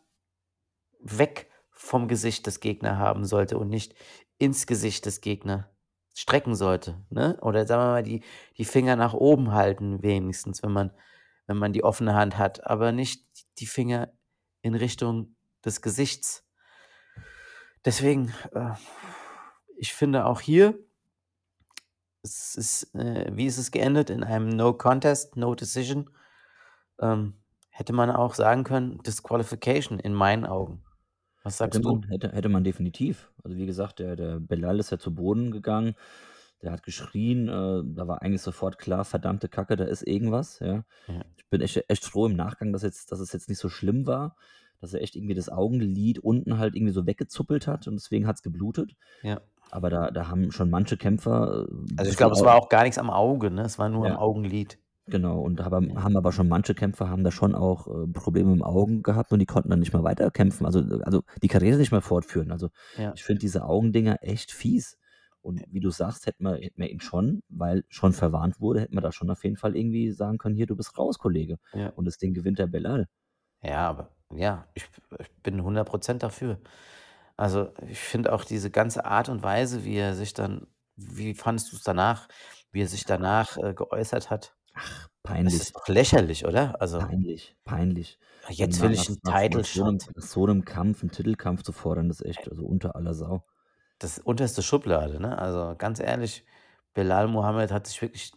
weg vom Gesicht des Gegner haben sollte und nicht ins Gesicht des Gegner strecken sollte, ne? Oder sagen wir mal, die die Finger nach oben halten wenigstens, wenn man wenn man die offene Hand hat, aber nicht die Finger in Richtung des Gesichts. Deswegen, äh, ich finde auch hier es ist, äh wie ist es geendet? In einem No Contest, No Decision. Ähm, hätte man auch sagen können, Disqualification in meinen Augen. Was Hätte sagst du? man hätte hätte man definitiv. Also, wie gesagt, der der Belal ist ja zu Boden gegangen. Der hat geschrien, äh, da war eigentlich sofort klar: „Verdammte Kacke, da ist irgendwas“, ja. Ja. Ich bin echt echt froh im Nachgang, dass jetzt dass es jetzt nicht so schlimm war, dass er echt irgendwie das Augenlid unten halt irgendwie so weggezuppelt hat und deswegen hat's geblutet. Ja. Aber da da haben schon manche Kämpfer, äh, Also, ich glaube, es war auch gar nichts am Auge, ne? Es war nur am Augenlid. Genau, und aber haben aber schon manche Kämpfer haben da schon auch, äh, Probleme im Augen gehabt und die konnten dann nicht mehr weiterkämpfen, also also die Karriere nicht mehr fortführen. Also, Ja. ich finde diese Augendinger echt fies. Und wie du sagst, hätten wir hätten wir ihn schon, weil schon verwarnt wurde, hätten wir da schon auf jeden Fall irgendwie sagen können: „Hier, du bist raus, Kollege.“ Ja. Und das Ding gewinnt der Belal. Ja, aber ja, ich ich bin 100% dafür. Also, ich finde auch diese ganze Art und Weise, wie er sich dann wie fandest du's danach, wie er sich danach, äh, geäußert hat? Ach, Das peinlich. ist doch lächerlich, oder? Also Peinlich, peinlich. Jetzt Na will nach ich 'n nach nach Title so 'nem Shot. nach so 'nem Kampf 'n Titelkampf zu fordern, ist echt also unter aller Sau. Das unterste Schublade, ne? Also, ganz ehrlich, Belal Muhammad hat sich wirklich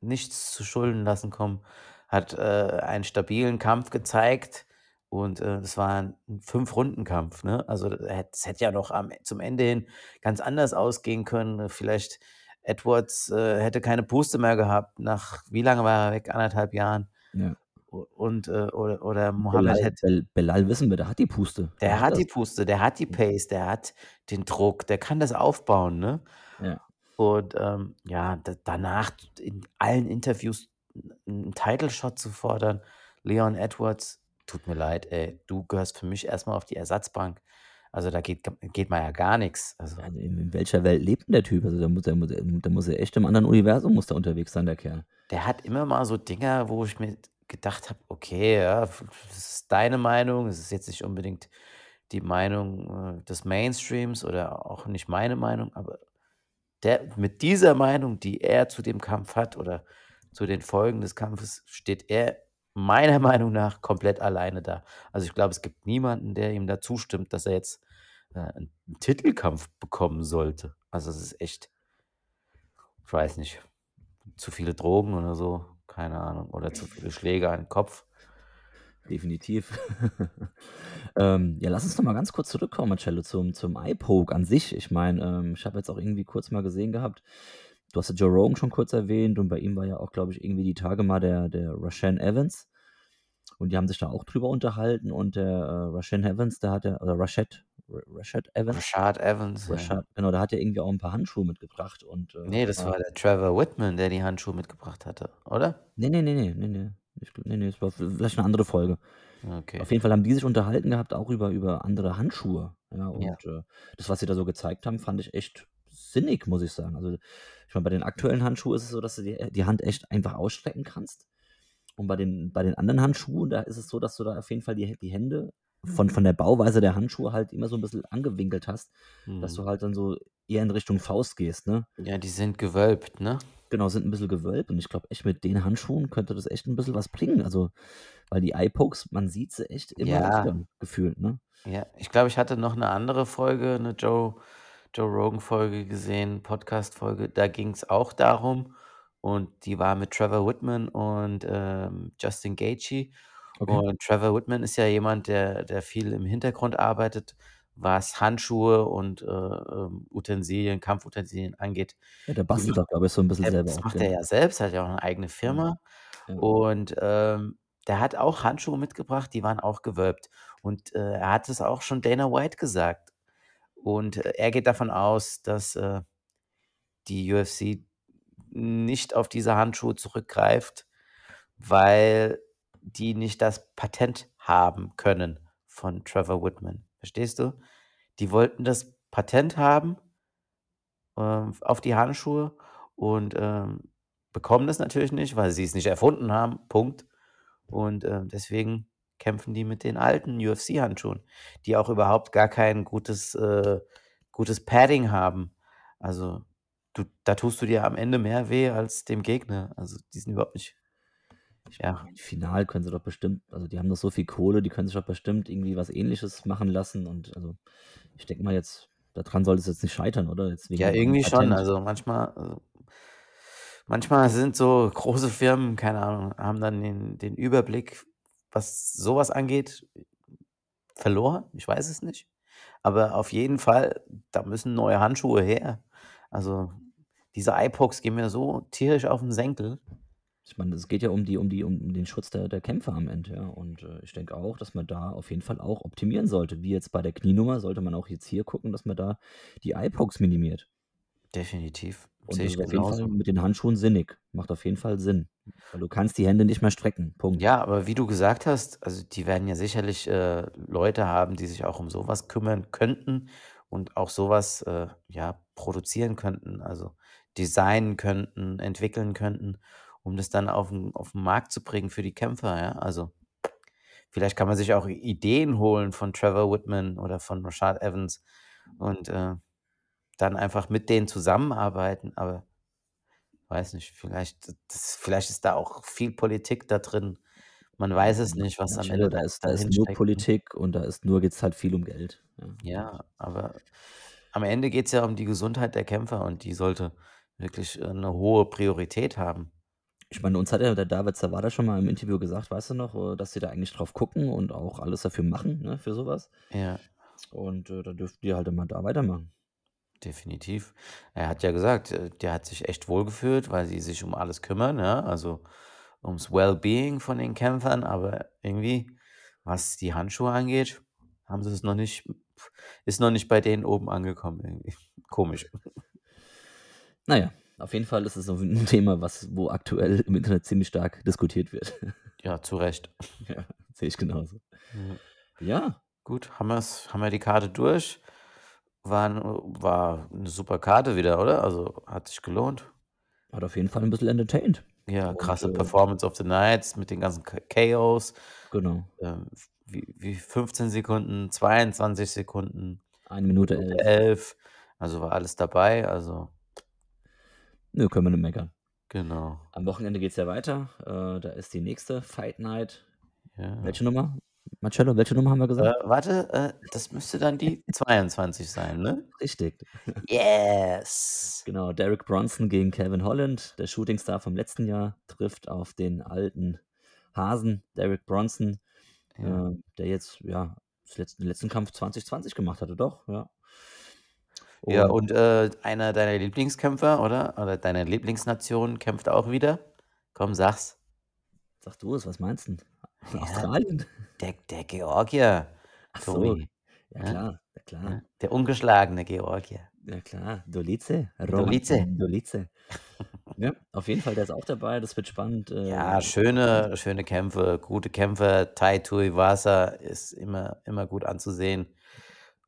nichts zu Schulden lassen kommen, hat, äh, einen stabilen Kampf gezeigt und, äh, das war 'n 5-Runden-Kampf, ne? Also, es hätte ja noch am zum Ende hin ganz anders ausgehen können. Vielleicht Edwards, äh, hätte keine Puste mehr gehabt nach wie lange war er weg? 1 1/2 Jahren. Ja. Und, äh oder oder Muhammad Belal hätte Bel Belal wissen wir, der hat die Puste. Der hat das. die Puste, der hat die Pace, der hat den Druck, der kann das aufbauen, ne? Ja. Und, ähm, ja, da danach in allen Interviews 'n 'n Title Shot zu fordern, Leon Edwards, tut mir leid, ey, du gehörst für mich erst mal auf die Ersatzbank. Also, da geht geht mal ja gar nix. Also Ja, in in welcher Welt lebt 'n der Typ? Also, da muss der der muss ja echt im anderen Universum muss der unterwegs sein, der Kerl. Der hat immer mal so Dinger, wo ich mir gedacht habe: „Okay, ja, das ist deine Meinung. Es ist jetzt nicht unbedingt die Meinung, äh, des Mainstreams oder auch nicht meine Meinung“, aber der mit dieser Meinung, die er zu dem Kampf hat oder zu den Folgen des Kampfes, steht er meiner <laughs> Meinung nach komplett alleine da. Also, ich glaube, es gibt niemanden, der ihm da zustimmt, dass er jetzt, äh, 'n 'n Titelkampf bekommen sollte. Also, es ist echt ich weiß nicht, zu viele Drogen oder so, keine Ahnung, oder zu viele Schläge an 'n Kopf. Definitiv. <laughs> Ähm, ja, lass uns noch mal ganz kurz zurückkommen, Marcello, zum zum Eye-Poke an sich. Ich meine, ähm, ich habe jetzt auch irgendwie kurz mal gesehen gehabt, du hast ja Joe Rogan schon kurz erwähnt und bei ihm war ja auch, glaube ich, irgendwie die Tage mal der der Rashaan Evans. Und die haben sich da auch drüber unterhalten und der, äh, Rashaan Evans, der hat ja oder Rashad Ra Rashad Evans? Rashad Evans, ja. Rashad, genau, der hat ja irgendwie auch 'n paar Handschuhe mitgebracht und, äh, Ne, das ja. war der Trevor Whitman, der die Handschuhe mitgebracht hatte, oder? Ne, ne, ne, ne, ne, ne. Ich gl ne, ne, es war vielleicht 'ne andere Folge. Okay. Auf jeden Fall haben die sich unterhalten gehabt, auch über über andere Handschuhe, ja, und, Ja. äh, das, was sie da so gezeigt haben, fand ich echt sinnig, muss ich sagen. Also, ich meine, bei den aktuellen Handschuhen ist es so, dass du die die Hand echt einfach ausstrecken kannst. Und bei den bei den anderen Handschuhen, da ist es so, dass du da auf jeden Fall die die Hände von von der Bauweise der Handschuhe halt immer so 'n bisschen angewinkelt hast, dass Mhm. du halt dann so eher in Richtung Faust gehst, ne? Ja, die sind gewölbt, ne? Genau, sind 'n bisschen gewölbt und ich glaube echt, mit den Handschuhen könnte das echt 'n bisschen was bringen. Also, weil die Eye-Pokes, man sieht sie echt immer Ja. öfter gefühlt, ne? Ja, ich glaube, ich hatte noch 'ne andere Folge, 'ne Joe Joe Rogan-Folge gesehen, Podcast-Folge, da ging's auch darum und die war mit Trevor Whitman und, ähm, Justin Gaethje. Okay. Und Trevor Whitman ist ja jemand, der der viel im Hintergrund arbeitet, was Handschuhe und, äh, ähm, Utensilien, Kampfutensilien angeht. Ja, der bastelt macht da, glaube ich, so 'n bisschen der selber das auch, macht gell? er ja selbst, hat ja auch 'ne eigene Ja. Firma Ja. und, ähm, der hat auch Handschuhe mitgebracht, die waren auch gewölbt. Und, äh, er hat es auch schon Dana White gesagt. Und, äh, er geht davon aus, dass, äh, die UFC nicht auf diese Handschuhe zurückgreift, weil die nicht das Patent haben können von Trevor Whitman. Verstehst du? Die wollten das Patent haben ähm, auf die Handschuhe und, ähm, bekommen das natürlich nicht, weil sie's nicht erfunden haben, Punkt. Und, ähm, deswegen kämpfen die mit den alten UFC-Handschuhen, die auch überhaupt gar kein gutes äh, gutes Padding haben. Also, du da tust du dir am Ende mehr weh als dem Gegner. Also, die sind überhaupt nicht Ich ja. meine, final können sie doch bestimmt also, die haben doch so viel Kohle, die können sich doch bestimmt irgendwie was Ähnliches machen lassen und also, ich denke mal jetzt, daran sollte es jetzt nicht scheitern, oder? Jetzt wegen Ja, dem einen irgendwie schon. Patent. Also, manchmal also manchmal sind so große Firmen, keine Ahnung, haben dann den den Überblick, was so was angeht, verloren. Ich weiß es nicht. Aber auf jeden Fall, da müssen neue Handschuhe her. Also, diese Eye-Pokes gehen mir so tierisch auf 'n Senkel. Ich meine, es geht ja um die um die um den Schutz der der Kämpfer am Ende, ja. Und, äh, ich denke auch, dass man da auf jeden Fall auch optimieren sollte. Wie jetzt bei der Knienummer sollte man auch jetzt hier gucken, dass man da die Eye-Pokes minimiert. Definitiv. Und Sehe das ich ist auf jeden Fall mit den Handschuhen sinnig. Macht auf jeden Fall Sinn, weil du kannst die Hände nicht mehr strecken. Punkt. Ja, aber wie du gesagt hast, also die werden ja sicherlich, äh, Leute haben, die sich auch um sowas kümmern könnten und auch sowas äh, ja, produzieren könnten, also designen könnten, entwickeln könnten, um das dann auf 'n auf 'n Markt zu bringen für die Kämpfer, ja? Also, vielleicht kann man sich auch Ideen holen von Trevor Whitman oder von Rashad Evans und, äh, dann einfach mit denen zusammenarbeiten, aber weiß nicht, vielleicht das vielleicht ist da auch viel Politik da drin. Man weiß es nicht, was am Marcello, Ende da ist da ist nur ne? Politik und da ist nur geht's halt viel um Geld, ja, Ja, aber am Ende geht's ja um die Gesundheit der Kämpfer und die sollte wirklich, äh, 'ne hohe Priorität haben. Ich meine, uns hat ja der David Zawada schon mal im Interview gesagt, weißt du noch, äh, dass sie da eigentlich drauf gucken und auch alles dafür machen, ne, für so was. Ja. Und, äh, da dürften die halt immer da weitermachen. Definitiv. Er hat ja gesagt, äh, der hat sich echt wohlgefühlt, weil sie sich um alles kümmern, ja, also ums Well-being von den Kämpfern, aber irgendwie, was die Handschuhe angeht, haben sie es noch nicht ist noch nicht bei denen oben angekommen irgendwie. Komisch. Na ja, auf jeden Fall ist es so 'n <laughs> Thema, was wo aktuell im Internet ziemlich stark diskutiert wird. Ja, zu Recht. <laughs> Ja, sehe ich genauso. Ja. Ja. Gut, haben wir's haben wir die Karte durch. War war 'ne super Karte wieder, oder? Also, hat sich gelohnt. Hat auf jeden Fall 'n bisschen entertained. Ja, Und, krasse äh Performance of the Nights mit den ganzen KOs. Genau. Ähm, wie wie 15 Sekunden, 22 Sekunden, 1 Minute 11. 11. Also, war alles dabei, also Nö, können wir nicht meckern. Genau. Am Wochenende geht's ja weiter. Äh, da ist die nächste Fight Night. Ja. Welche Nummer? Marcello, welche Nummer haben wir Äh, gesagt? warte, äh, das müsste dann die <laughs> 22 sein, ne? Richtig. Yes. <laughs> Genau, Derek Bronson gegen Kevin Holland. Der Shootingstar vom letzten Jahr trifft auf den alten Hasen Derek Bronson, Ja. äh, der jetzt, ja, den letzten Kampf 2020 gemacht hatte, doch, ja. Ja, Und äh, einer deiner Lieblingskämpfer, oder? Oder deiner Lieblingsnation kämpft auch wieder. Komm, sag's. Sag du es, was meinst 'n? Ja, Australien? der der Georgier, Ach so. Ja klar, ja klar. Der ungeschlagene Georgier. Ja klar, Dolice, Roman Dolice. Dolice. <laughs> Ja, auf jeden Fall, der ist auch dabei, das wird spannend, Ja, äh schöne schöne Kämpfe, gute Kämpfe. Tai Tuivasa ist immer immer gut anzusehen.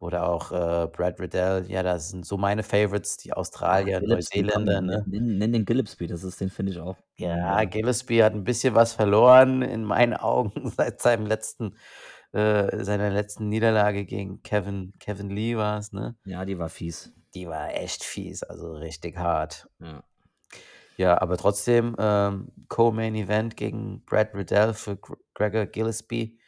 Oder auch, äh, Brad Riddell. Ja, das sind so meine Favorites, die Ah, Australier, Gillespie, komm, Neuseeländer, nenn ne? nenn nenn den Gillespie, das ist den finde ich auch Ja, ja. Gillespie hat 'n bisschen was verloren in meinen Augen <laughs> seit seinem letzten äh, seiner letzten Niederlage gegen Kevin Kevin Lee war's, ne? Ja, die war fies. Die war echt fies, also richtig hart. Ja. Ja, aber trotzdem, ähm, Co-Main Event gegen Brad Riddell für Gr Gregor Gillespie.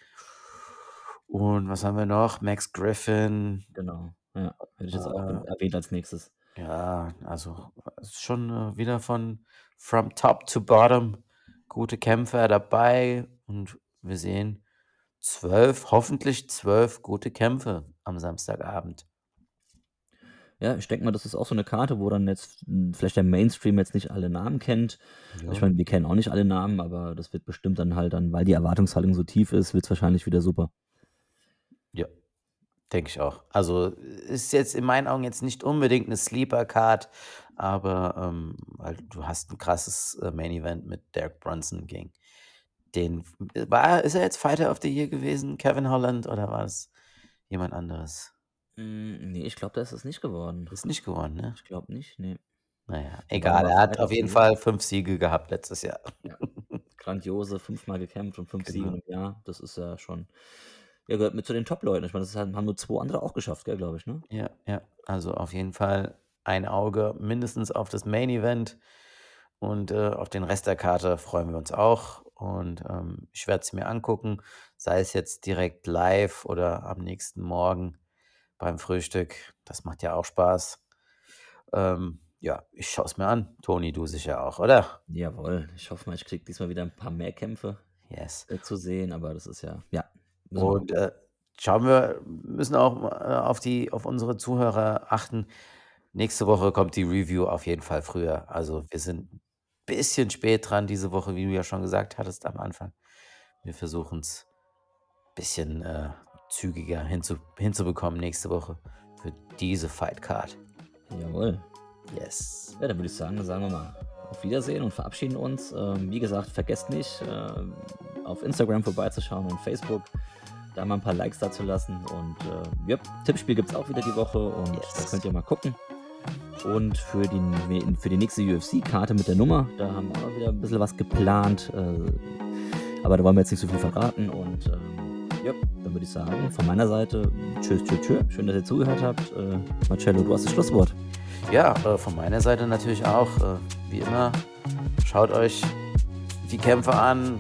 Und was haben wir noch? Max Griffin. Genau, ja. Hätte ich jetzt auch Äh erwähnt als Nächstes. Ja, also, schon, äh, wieder von from top to bottom gute Kämpfer dabei und wir sehen 12 hoffentlich 12 gute Kämpfe am Samstagabend. Ja, ich denke mal, das ist auch so 'ne Karte, wo dann jetzt, hm, vielleicht der Mainstream jetzt nicht alle Namen kennt. Ich Ja. meine, wir kennen auch nicht alle Namen, aber das wird bestimmt dann halt dann weil die Erwartungshaltung so tief ist, wird's wahrscheinlich wieder super. Ja, denke ich auch. Also, ist jetzt in meinen Augen jetzt nicht unbedingt 'ne Sleeper-Card, aber, ähm, weil du hast 'n krasses, äh, Main Event mit Derek Brunson gegen den war ist er jetzt Fighter of the Year gewesen, Kevin Holland, oder war es jemand anderes? Hm, ne, ich glaube, der ist es nicht geworden. Ist nicht geworden, ne? Ich glaube nicht, ne. Na ja, Aber egal. Er hat auf jeden. Fall 5 Siege gehabt letztes Jahr. Ja, grandiose, fünfmal gekämpft und 5 <laughs> Siege Genau. im Jahr. Das ist ja schon er gehört mit zu den Top-Leuten. Ich meine, das haben haben nur 2 andere auch geschafft, glaube ich, ne? Ja, ja. Also, auf jeden Fall ein Auge mindestens auf das Main Event und, äh, auf den Rest der Karte freuen wir uns auch. Und, ähm, ich werde es mir angucken, sei es jetzt direkt live oder am nächsten Morgen beim Frühstück. Das macht ja auch Spaß. Ähm, ja, ich schaue es mir an. Toni, du sicher auch, oder? Jawohl. Ich hoffe mal, ich kriege diesmal wieder 'n paar mehr Kämpfe, Yes. äh, zu sehen, aber das ist ja ja, Und, äh, schauen wir müssen auch äh, auf die auf unsere Zuhörer achten. Nächste Woche kommt die Review auf jeden Fall früher. Also, wir sind bisschen spät dran diese Woche, wie du ja schon gesagt hattest am Anfang. Wir versuchen es ein bisschen äh, zügiger hinzu, hinzubekommen nächste Woche für diese Fight Card. Jawohl. Yes. Ja, dann würde ich sagen, sagen wir mal auf Wiedersehen und verabschieden uns. Ähm, wie gesagt, vergesst nicht, äh, auf Instagram vorbeizuschauen und Facebook, da mal ein paar Likes dazu lassen. Und äh, ja, Tippspiel gibt es auch wieder die Woche und yes. da könnt ihr mal gucken. Und für die, für die nächste UFC-Karte mit der Nummer, da haben wir auch wieder ein bisschen was geplant. Äh, aber da wollen wir jetzt nicht so viel verraten. Und ähm, ja, dann würde ich sagen, von meiner Seite, tschüss, tschüss, tschüss. Schön, dass ihr zugehört habt. Äh, Marcello, du hast das Schlusswort. Ja, äh, von meiner Seite natürlich auch. Äh, wie immer, schaut euch die Kämpfe an,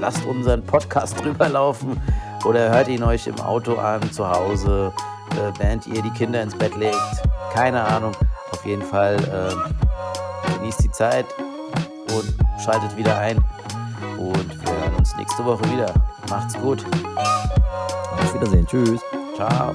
lasst unseren Podcast <laughs> drüber laufen oder hört ihn euch im Auto an, zu Hause, äh, während ihr die Kinder ins Bett legt. Keine Ahnung. Auf jeden Fall äh, genießt die Zeit und schaltet wieder ein. Und wir hören uns nächste Woche wieder. Macht's gut. Auf Wiedersehen. Tschüss. Ciao.